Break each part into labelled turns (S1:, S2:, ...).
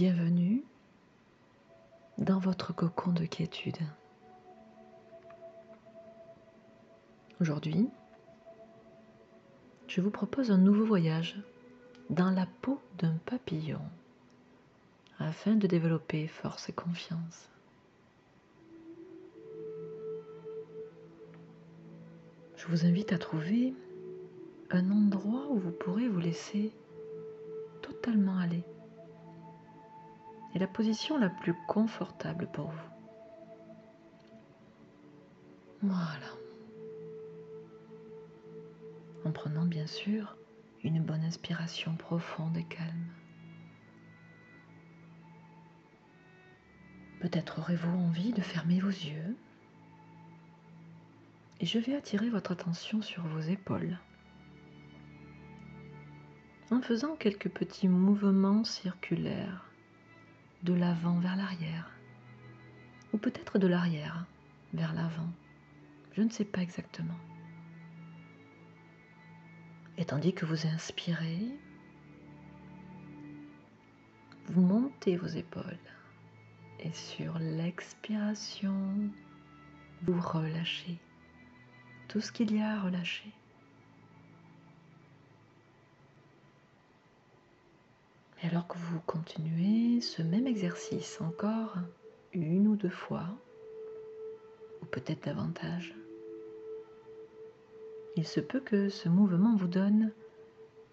S1: Bienvenue dans votre cocon de quiétude. Aujourd'hui, je vous propose un nouveau voyage dans la peau d'un papillon afin de développer force et confiance. Je vous invite à trouver un endroit où vous pourrez vous laisser totalement aller et la position la plus confortable pour vous. Voilà. En prenant bien sûr une bonne inspiration profonde et calme. Peut-être aurez-vous envie de fermer vos yeux et je vais attirer votre attention sur vos épaules en faisant quelques petits mouvements circulaires de l'avant vers l'arrière, ou peut-être de l'arrière vers l'avant, je ne sais pas exactement. Et tandis que vous inspirez, vous montez vos épaules et sur l'expiration, vous relâchez tout ce qu'il y a à relâcher. Et alors que vous continuez ce même exercice encore une ou deux fois, ou peut-être davantage, il se peut que ce mouvement vous donne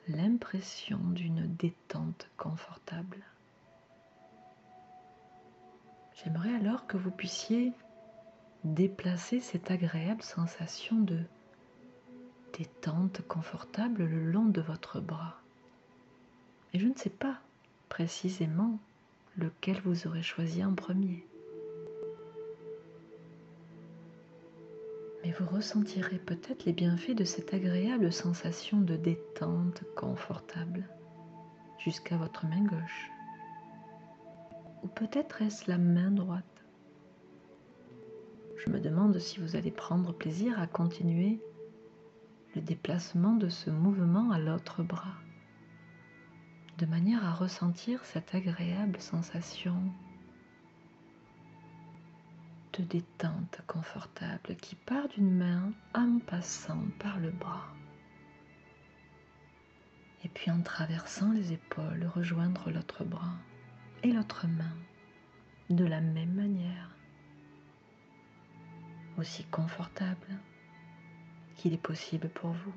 S1: l'impression d'une détente confortable. J'aimerais alors que vous puissiez déplacer cette agréable sensation de détente confortable le long de votre bras. Et je ne sais pas précisément lequel vous aurez choisi en premier. Mais vous ressentirez peut-être les bienfaits de cette agréable sensation de détente confortable jusqu'à votre main gauche. Ou peut-être est-ce la main droite. Je me demande si vous allez prendre plaisir à continuer le déplacement de ce mouvement à l'autre bras de manière à ressentir cette agréable sensation de détente confortable qui part d'une main en passant par le bras et puis en traversant les épaules rejoindre l'autre bras et l'autre main de la même manière aussi confortable qu'il est possible pour vous.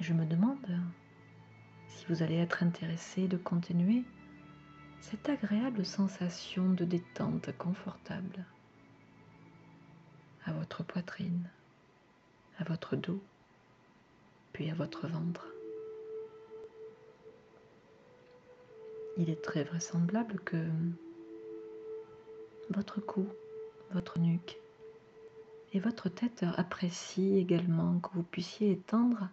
S1: Je me demande si vous allez être intéressé de continuer cette agréable sensation de détente confortable à votre poitrine, à votre dos, puis à votre ventre. Il est très vraisemblable que votre cou, votre nuque et votre tête apprécient également que vous puissiez étendre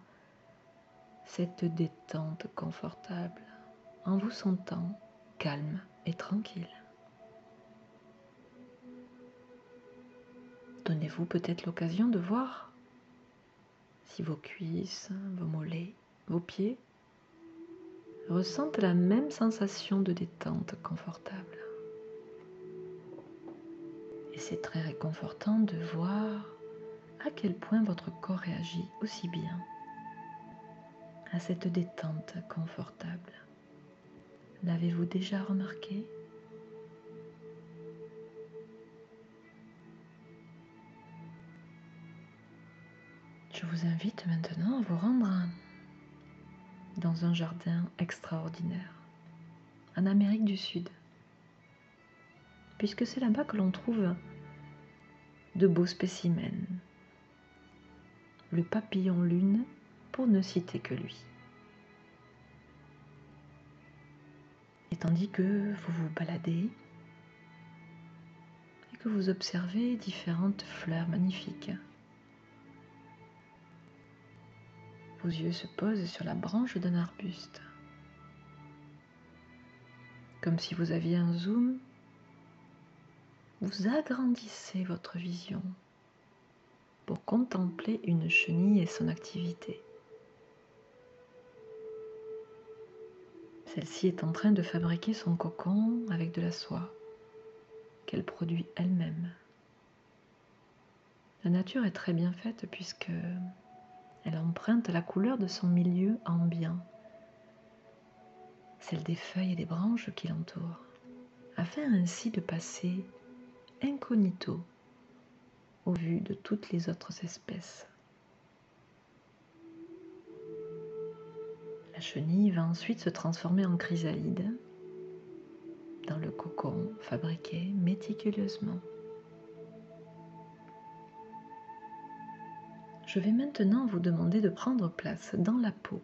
S1: cette détente confortable en vous sentant calme et tranquille. Donnez-vous peut-être l'occasion de voir si vos cuisses, vos mollets, vos pieds ressentent la même sensation de détente confortable. Et c'est très réconfortant de voir à quel point votre corps réagit aussi bien à cette détente confortable. L'avez-vous déjà remarqué? Je vous invite maintenant à vous rendre dans un jardin extraordinaire en Amérique du Sud, puisque c'est là-bas que l'on trouve de beaux spécimens. Le papillon lune ne citer que lui. Et tandis que vous vous baladez et que vous observez différentes fleurs magnifiques, vos yeux se posent sur la branche d'un arbuste, comme si vous aviez un zoom, vous agrandissez votre vision pour contempler une chenille et son activité. Celle-ci est en train de fabriquer son cocon avec de la soie qu'elle produit elle-même. La nature est très bien faite puisque elle emprunte la couleur de son milieu ambiant, celle des feuilles et des branches qui l'entourent, afin ainsi de passer incognito au vu de toutes les autres espèces. La chenille va ensuite se transformer en chrysalide dans le cocon fabriqué méticuleusement. Je vais maintenant vous demander de prendre place dans la peau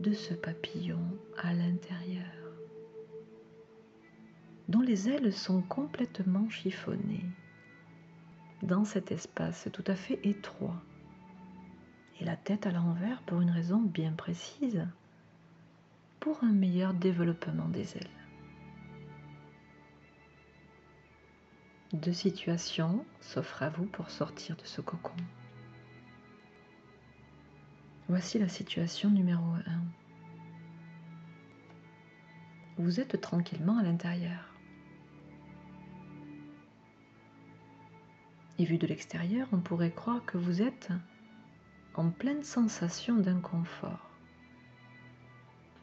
S1: de ce papillon à l'intérieur, dont les ailes sont complètement chiffonnées dans cet espace tout à fait étroit, et la tête à l'envers pour une raison bien précise, pour un meilleur développement des ailes. Deux situations s'offrent à vous pour sortir de ce cocon. Voici la situation numéro 1. Vous êtes tranquillement à l'intérieur. Et vu de l'extérieur, on pourrait croire que vous êtes en pleine sensation d'inconfort,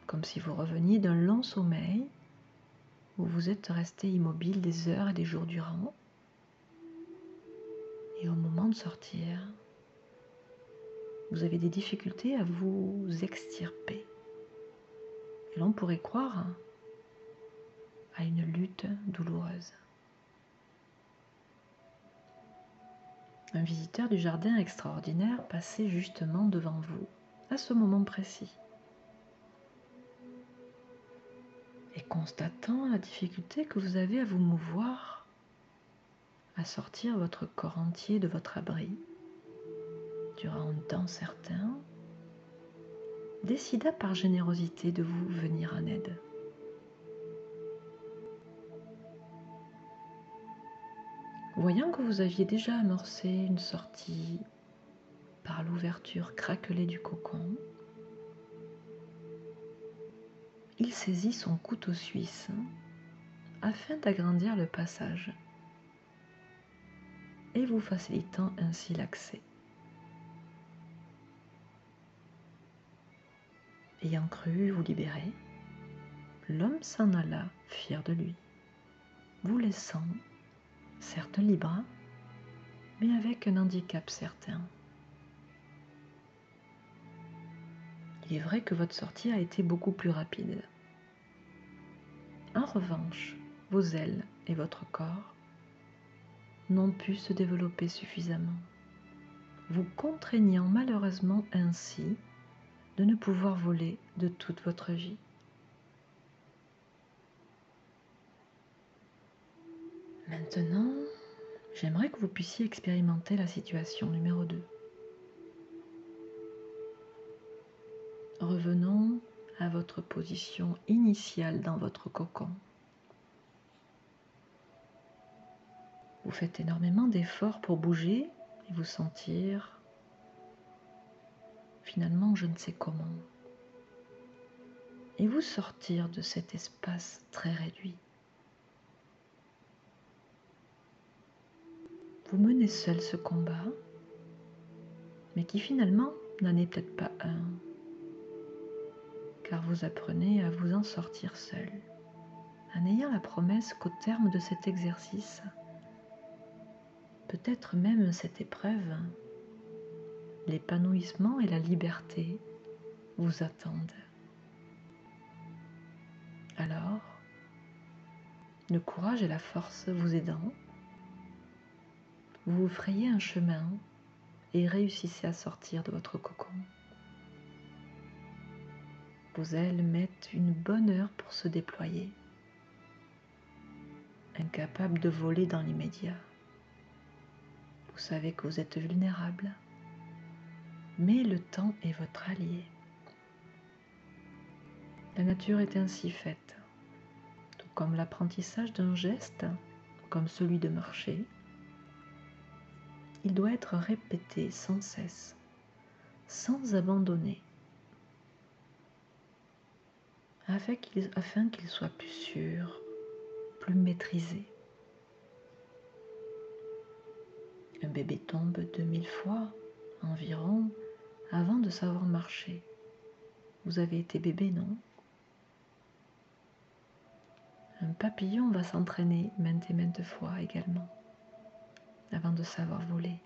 S1: comme si vous reveniez d'un long sommeil où vous êtes resté immobile des heures et des jours durant, et au moment de sortir, vous avez des difficultés à vous extirper. Et l'on pourrait croire à une lutte douloureuse. Un visiteur du jardin extraordinaire passait justement devant vous à ce moment précis. Et constatant la difficulté que vous avez à vous mouvoir, à sortir votre corps entier de votre abri durant un temps certain, décida par générosité de vous venir en aide. Voyant que vous aviez déjà amorcé une sortie par l'ouverture craquelée du cocon, il saisit son couteau suisse afin d'agrandir le passage et vous facilitant ainsi l'accès. Ayant cru vous libérer, l'homme s'en alla fier de lui, vous laissant, certes libre, mais avec un handicap certain. Il est vrai que votre sortie a été beaucoup plus rapide. En revanche, vos ailes et votre corps n'ont pu se développer suffisamment, vous contraignant malheureusement ainsi de ne pouvoir voler de toute votre vie. Maintenant, j'aimerais que vous puissiez expérimenter la situation numéro 2. Revenons à votre position initiale dans votre cocon. Vous faites énormément d'efforts pour bouger et vous sentir finalement je ne sais comment. Et vous sortir de cet espace très réduit. Vous menez seul ce combat, mais qui finalement n'en est peut-être pas un, car vous apprenez à vous en sortir seul, en ayant la promesse qu'au terme de cet exercice, peut-être même cette épreuve, l'épanouissement et la liberté vous attendent. Alors, le courage et la force vous aidant, vous vous frayez un chemin et réussissez à sortir de votre cocon. Vos ailes mettent une bonne heure pour se déployer, incapables de voler dans l'immédiat. Vous savez que vous êtes vulnérable, mais le temps est votre allié. La nature est ainsi faite, tout comme l'apprentissage d'un geste, comme celui de marcher. Il doit être répété sans cesse, sans abandonner. afin qu'il, soit plus sûr, plus maîtrisé. Un bébé tombe 2000 fois environ avant de savoir marcher. Vous avez été bébé, non? Un papillon va s'entraîner maintes et maintes fois également avant de savoir voler.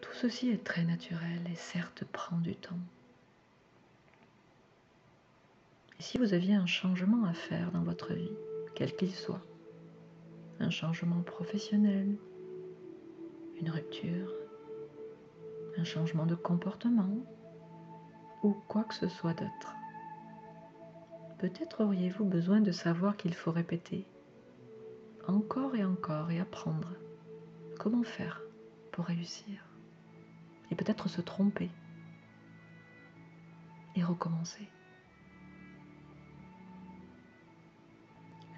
S1: Tout ceci est très naturel et certes prend du temps. Et si vous aviez un changement à faire dans votre vie, quel qu'il soit, un changement professionnel, une rupture, un changement de comportement ou quoi que ce soit d'autre. Peut-être auriez-vous besoin de savoir qu'il faut répéter encore et encore et apprendre comment faire pour réussir. Et peut-être se tromper et recommencer.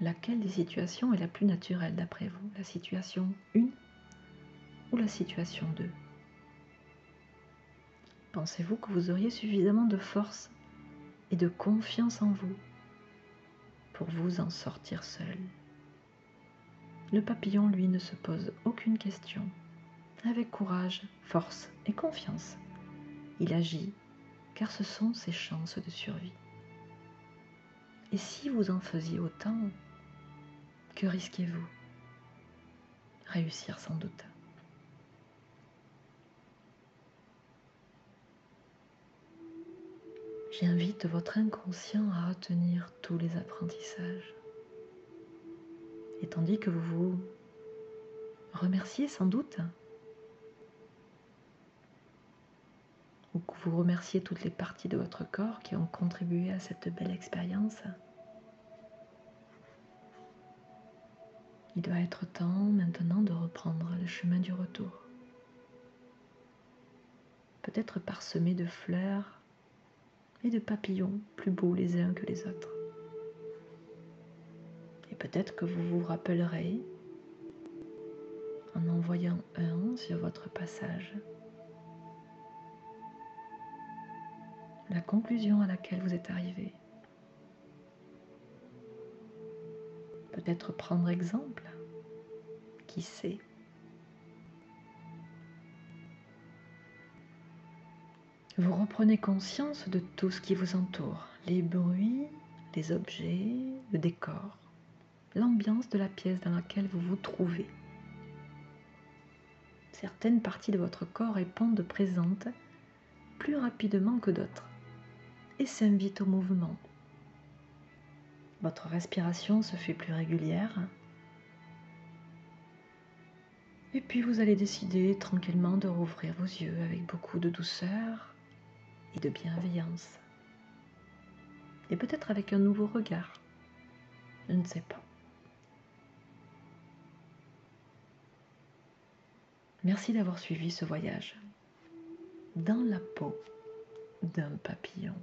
S1: Laquelle des situations est la plus naturelle d'après vous? La situation 1 ou la situation 2 Pensez-vous que vous auriez suffisamment de force et de confiance en vous pour vous en sortir seul? Le papillon, lui, ne se pose aucune question. Avec courage, force et confiance, il agit car ce sont ses chances de survie. Et si vous en faisiez autant, que risquez-vous? Réussir sans doute. J'invite votre inconscient à retenir tous les apprentissages. Et tandis que vous vous remerciez sans doute, ou que vous remerciez toutes les parties de votre corps qui ont contribué à cette belle expérience, il doit être temps maintenant de reprendre le chemin du retour. Peut-être parsemé de fleurs et de papillons plus beaux les uns que les autres. Peut-être que vous vous rappellerez en envoyant un sur votre passage la conclusion à laquelle vous êtes arrivé. Peut-être prendre exemple, qui sait? Vous reprenez conscience de tout ce qui vous entoure, les bruits, les objets, le décor, l'ambiance de la pièce dans laquelle vous vous trouvez. Certaines parties de votre corps répondent présentes plus rapidement que d'autres et s'invitent au mouvement. Votre respiration se fait plus régulière. Et puis vous allez décider tranquillement de rouvrir vos yeux avec beaucoup de douceur et de bienveillance. Et peut-être avec un nouveau regard. Je ne sais pas. Merci d'avoir suivi ce voyage dans la peau d'un papillon.